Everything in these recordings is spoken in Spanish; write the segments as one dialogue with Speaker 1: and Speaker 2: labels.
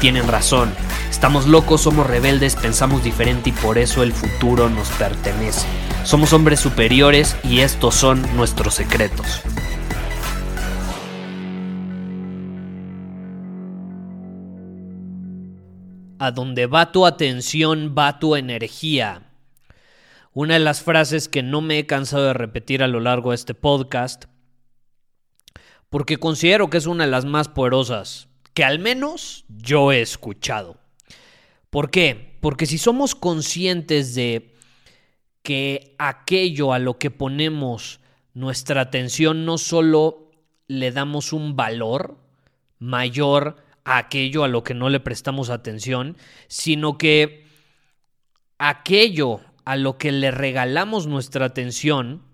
Speaker 1: tienen razón. Estamos locos, somos rebeldes, pensamos diferente y por eso el futuro nos pertenece. Somos hombres superiores y estos son nuestros secretos. A donde va tu atención, va tu energía. Una de las frases que no me he cansado de repetir a lo largo de este podcast, porque considero que es una de las más poderosas que al menos yo he escuchado. ¿Por qué? Porque si somos conscientes de que aquello a lo que ponemos nuestra atención no solo le damos un valor mayor a aquello a lo que no le prestamos atención, sino que aquello a lo que le regalamos nuestra atención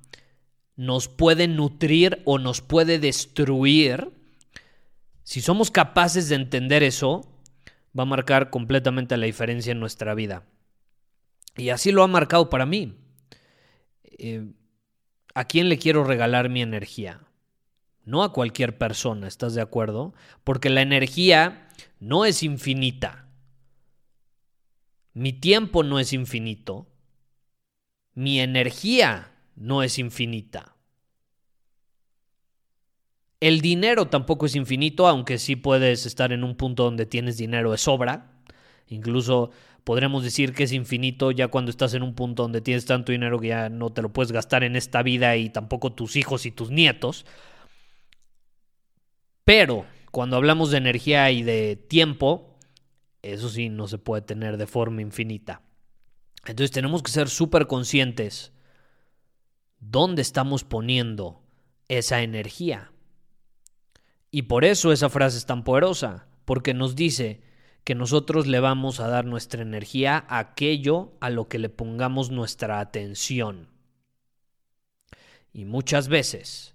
Speaker 1: nos puede nutrir o nos puede destruir, si somos capaces de entender eso, va a marcar completamente la diferencia en nuestra vida. Y así lo ha marcado para mí. Eh, ¿A quién le quiero regalar mi energía? No a cualquier persona, ¿estás de acuerdo? Porque la energía no es infinita. Mi tiempo no es infinito. Mi energía no es infinita. El dinero tampoco es infinito, aunque sí puedes estar en un punto donde tienes dinero de sobra. Incluso podremos decir que es infinito ya cuando estás en un punto donde tienes tanto dinero que ya no te lo puedes gastar en esta vida y tampoco tus hijos y tus nietos. Pero cuando hablamos de energía y de tiempo, eso sí no se puede tener de forma infinita. Entonces tenemos que ser súper conscientes dónde estamos poniendo esa energía. Y por eso esa frase es tan poderosa, porque nos dice que nosotros le vamos a dar nuestra energía a aquello a lo que le pongamos nuestra atención. Y muchas veces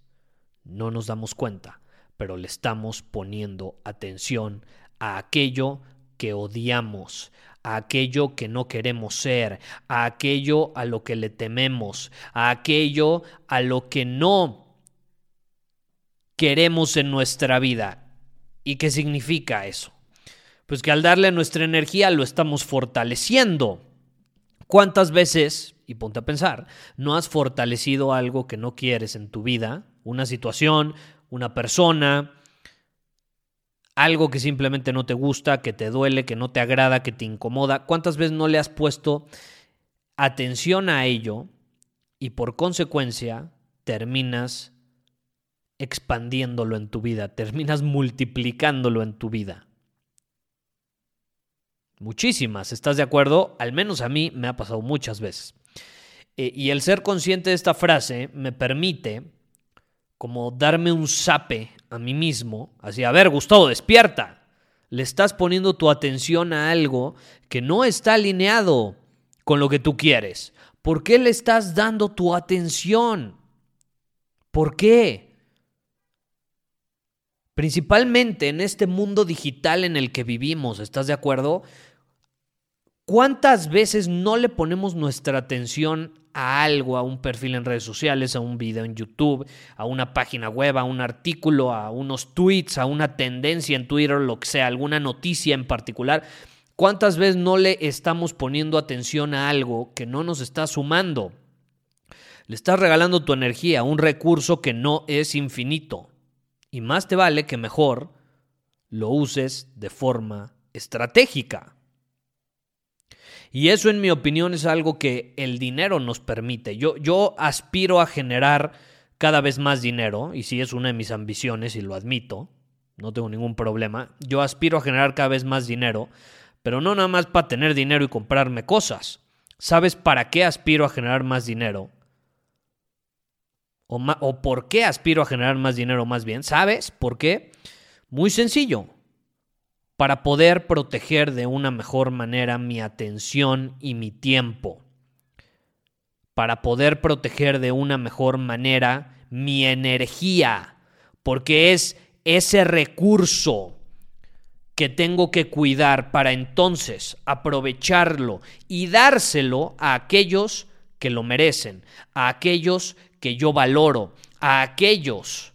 Speaker 1: no nos damos cuenta, pero le estamos poniendo atención a aquello que odiamos, a aquello que no queremos ser, a aquello a lo que le tememos, a aquello a lo que no queremos en nuestra vida. ¿Y qué significa eso? Pues que al darle nuestra energía lo estamos fortaleciendo. ¿Cuántas veces, y ponte a pensar, no has fortalecido algo que no quieres en tu vida? Una situación, una persona, algo que simplemente no te gusta, que te duele, que no te agrada, que te incomoda. ¿Cuántas veces no le has puesto atención a ello y por consecuencia terminas expandiéndolo en tu vida, terminas multiplicándolo en tu vida. Muchísimas, ¿estás de acuerdo? Al menos a mí me ha pasado muchas veces. Eh, y el ser consciente de esta frase me permite como darme un sape a mí mismo, así, a ver, Gustavo, despierta. Le estás poniendo tu atención a algo que no está alineado con lo que tú quieres. ¿Por qué le estás dando tu atención? ¿Por qué? Principalmente en este mundo digital en el que vivimos, ¿estás de acuerdo? ¿Cuántas veces no le ponemos nuestra atención a algo, a un perfil en redes sociales, a un video en YouTube, a una página web, a un artículo, a unos tweets, a una tendencia en Twitter, lo que sea, alguna noticia en particular? ¿Cuántas veces no le estamos poniendo atención a algo que no nos está sumando? Le estás regalando tu energía, un recurso que no es infinito. Y más te vale que mejor lo uses de forma estratégica. Y eso, en mi opinión, es algo que el dinero nos permite. Yo, yo aspiro a generar cada vez más dinero, y si es una de mis ambiciones, y lo admito, no tengo ningún problema. Yo aspiro a generar cada vez más dinero, pero no nada más para tener dinero y comprarme cosas. ¿Sabes para qué aspiro a generar más dinero? O, por qué aspiro a generar más dinero más bien. ¿Sabes por qué? Muy sencillo. Para poder proteger de una mejor manera mi atención y mi tiempo. Para poder proteger de una mejor manera mi energía. Porque es ese recurso que tengo que cuidar para entonces aprovecharlo y dárselo a aquellos que lo merecen, a aquellos que yo valoro, a aquellos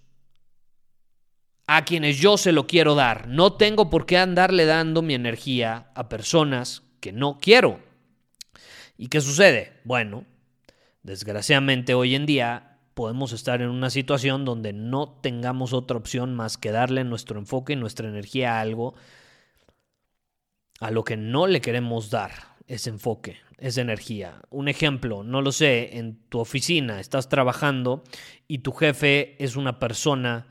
Speaker 1: a quienes yo se lo quiero dar. No tengo por qué andarle dando mi energía a personas que no quiero. ¿Y qué sucede? Bueno, desgraciadamente hoy en día podemos estar en una situación donde no tengamos otra opción más que darle nuestro enfoque y nuestra energía a algo a lo que no le queremos dar ese enfoque, esa energía. Un ejemplo, no lo sé, en tu oficina estás trabajando y tu jefe es una persona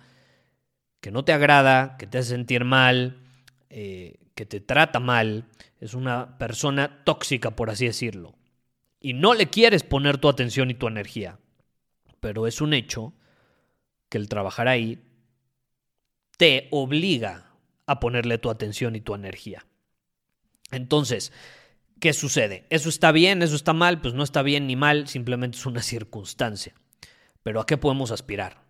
Speaker 1: que no te agrada, que te hace sentir mal, eh, que te trata mal, es una persona tóxica, por así decirlo. Y no le quieres poner tu atención y tu energía pero es un hecho que el trabajar ahí te obliga a ponerle tu atención y tu energía. Entonces, ¿qué sucede? ¿Eso está bien? ¿Eso está mal? Pues no está bien ni mal, simplemente es una circunstancia. Pero ¿a qué podemos aspirar?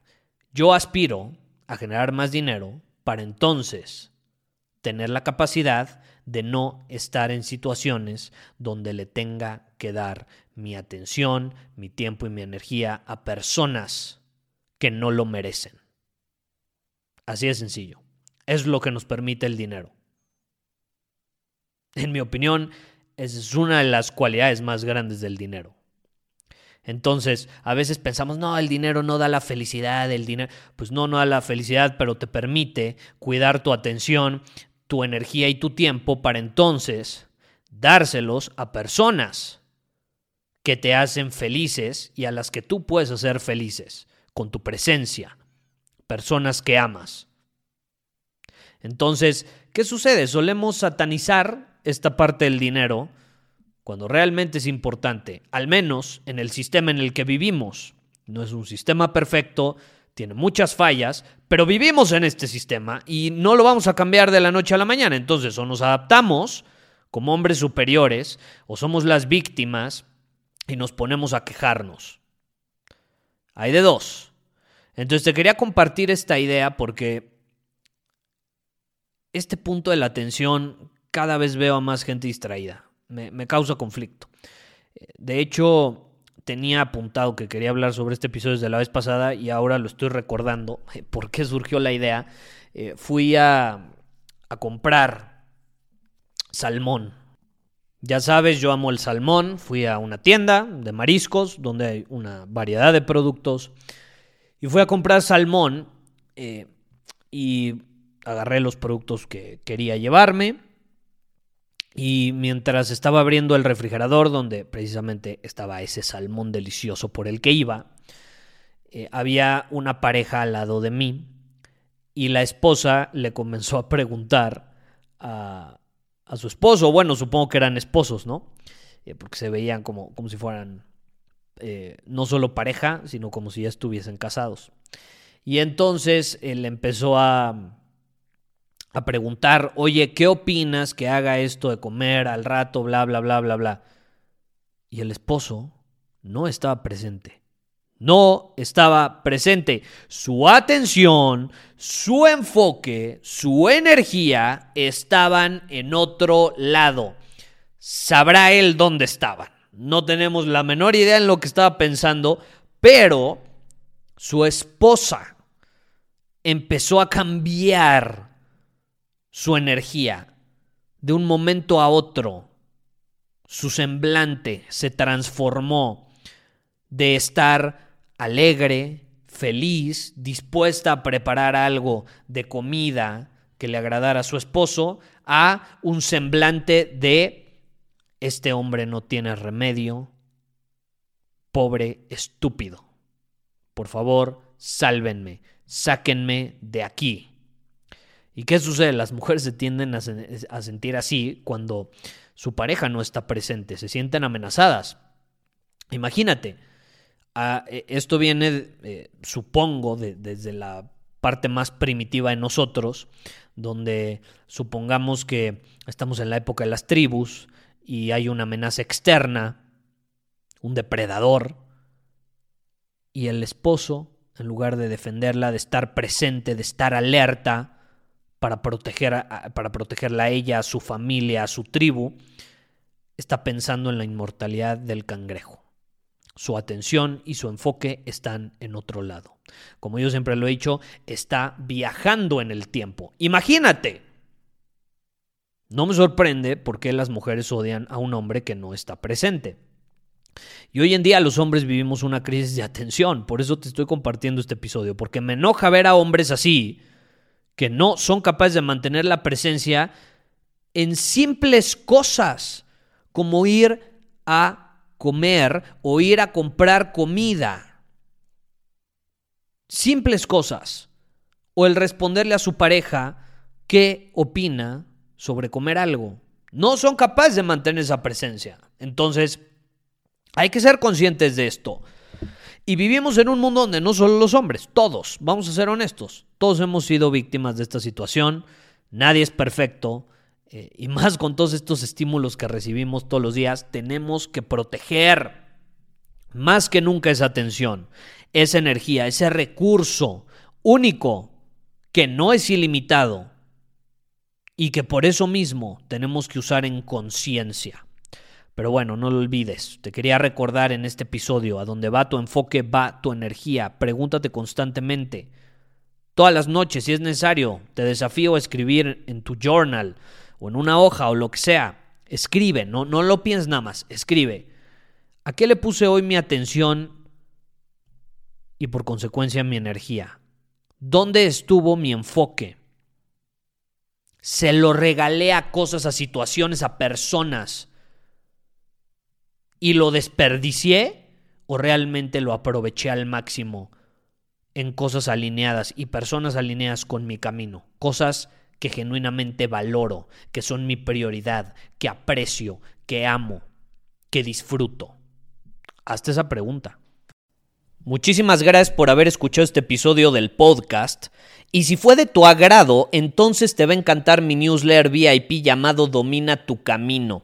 Speaker 1: Yo aspiro a generar más dinero para entonces tener la capacidad de no estar en situaciones donde le tenga que dar mi atención, mi tiempo y mi energía a personas que no lo merecen. Así de sencillo. Es lo que nos permite el dinero. En mi opinión, es una de las cualidades más grandes del dinero. Entonces, a veces pensamos, no, el dinero no da la felicidad, el dinero, pues no, no da la felicidad, pero te permite cuidar tu atención, tu energía y tu tiempo para entonces dárselos a personas que te hacen felices y a las que tú puedes hacer felices con tu presencia, personas que amas. Entonces, ¿qué sucede? Solemos satanizar esta parte del dinero cuando realmente es importante, al menos en el sistema en el que vivimos. No es un sistema perfecto, tiene muchas fallas, pero vivimos en este sistema y no lo vamos a cambiar de la noche a la mañana. Entonces, o nos adaptamos como hombres superiores, o somos las víctimas y nos ponemos a quejarnos. Hay de dos. Entonces te quería compartir esta idea porque este punto de la atención cada vez veo a más gente distraída. Me, causa conflicto. De hecho, tenía apuntado que quería hablar sobre este episodio desde la vez pasada y ahora lo estoy recordando. ¿Por qué surgió la idea? Eh, fui a, a comprar salmón ya sabes, yo amo el salmón. Fui a una tienda de mariscos donde hay una variedad de productos. Y fui a comprar salmón eh, y agarré los productos que quería llevarme. Y mientras estaba abriendo el refrigerador, donde precisamente estaba ese salmón delicioso por el que iba, eh, había una pareja al lado de mí. Y la esposa le comenzó a preguntar a, a su esposo. Bueno, supongo que eran esposos, ¿no? Eh, porque se veían como, como si fueran eh, no solo pareja, sino como si ya estuviesen casados. Y entonces él empezó a, a preguntar, oye, ¿qué opinas que haga esto de comer al rato, bla, bla, bla, bla, bla? Y el esposo no estaba presente no estaba presente. Su atención, su enfoque, su energía estaban en otro lado. Sabrá él dónde estaban. No tenemos la menor idea en lo que estaba pensando, pero su esposa empezó a cambiar su energía de un momento a otro. Su semblante se transformó de estar alegre, feliz, dispuesta a preparar algo de comida que le agradara a su esposo, a un semblante de este hombre no tiene remedio, pobre estúpido. Por favor, sálvenme, sáquenme de aquí. ¿Y qué sucede? Las mujeres se tienden a, sentir así cuando su pareja no está presente, se sienten amenazadas. Imagínate, e, esto viene, eh, supongo, desde la parte más primitiva de nosotros, donde supongamos que estamos en la época de las tribus y hay una amenaza externa, un depredador, y el esposo, en lugar de defenderla, de estar presente, de estar alerta, para, proteger para protegerla a ella, a su familia, a su tribu, está pensando en la inmortalidad del cangrejo. Su atención y su enfoque están en otro lado. Como yo siempre lo he dicho, está viajando en el tiempo. Imagínate. No me sorprende por qué las mujeres odian a un hombre que no está presente. Y hoy en día los hombres vivimos una crisis de atención, por eso te estoy compartiendo este episodio, porque me enoja ver a hombres así, que no son capaces de mantener la presencia en simples cosas, como ir a comer o ir a comprar comida. Simples cosas. O el responderle a su pareja qué opina sobre comer algo. No son capaces de mantener esa presencia. Entonces, hay que ser conscientes de esto. Y vivimos en un mundo donde no solo los hombres, todos, vamos a ser honestos, todos hemos sido víctimas de esta situación, nadie es perfecto, eh, y más con todos estos estímulos que recibimos todos los días, tenemos que proteger más que nunca esa atención, esa energía, ese recurso único que no es ilimitado y que por eso mismo tenemos que usar en conciencia. Pero bueno, no lo olvides. Te quería recordar en este episodio, a donde va tu enfoque, va tu energía. Pregúntate constantemente. Todas las noches, si es necesario, te desafío a escribir en tu journal o en una hoja o lo que sea. Escribe, no, no lo pienses nada más, escribe. ¿A qué le puse hoy mi atención y por consecuencia mi energía? ¿Dónde estuvo mi enfoque? Se lo regalé a cosas, a situaciones, a personas y lo desperdicié o realmente lo aproveché al máximo en cosas alineadas y personas alineadas con mi camino, cosas que genuinamente valoro, que son mi prioridad, que aprecio, que amo, que disfruto. Hazte esa pregunta. Muchísimas gracias por haber escuchado este episodio del podcast. Y si fue de tu agrado, entonces te va a encantar mi newsletter VIP llamado Domina tu Camino.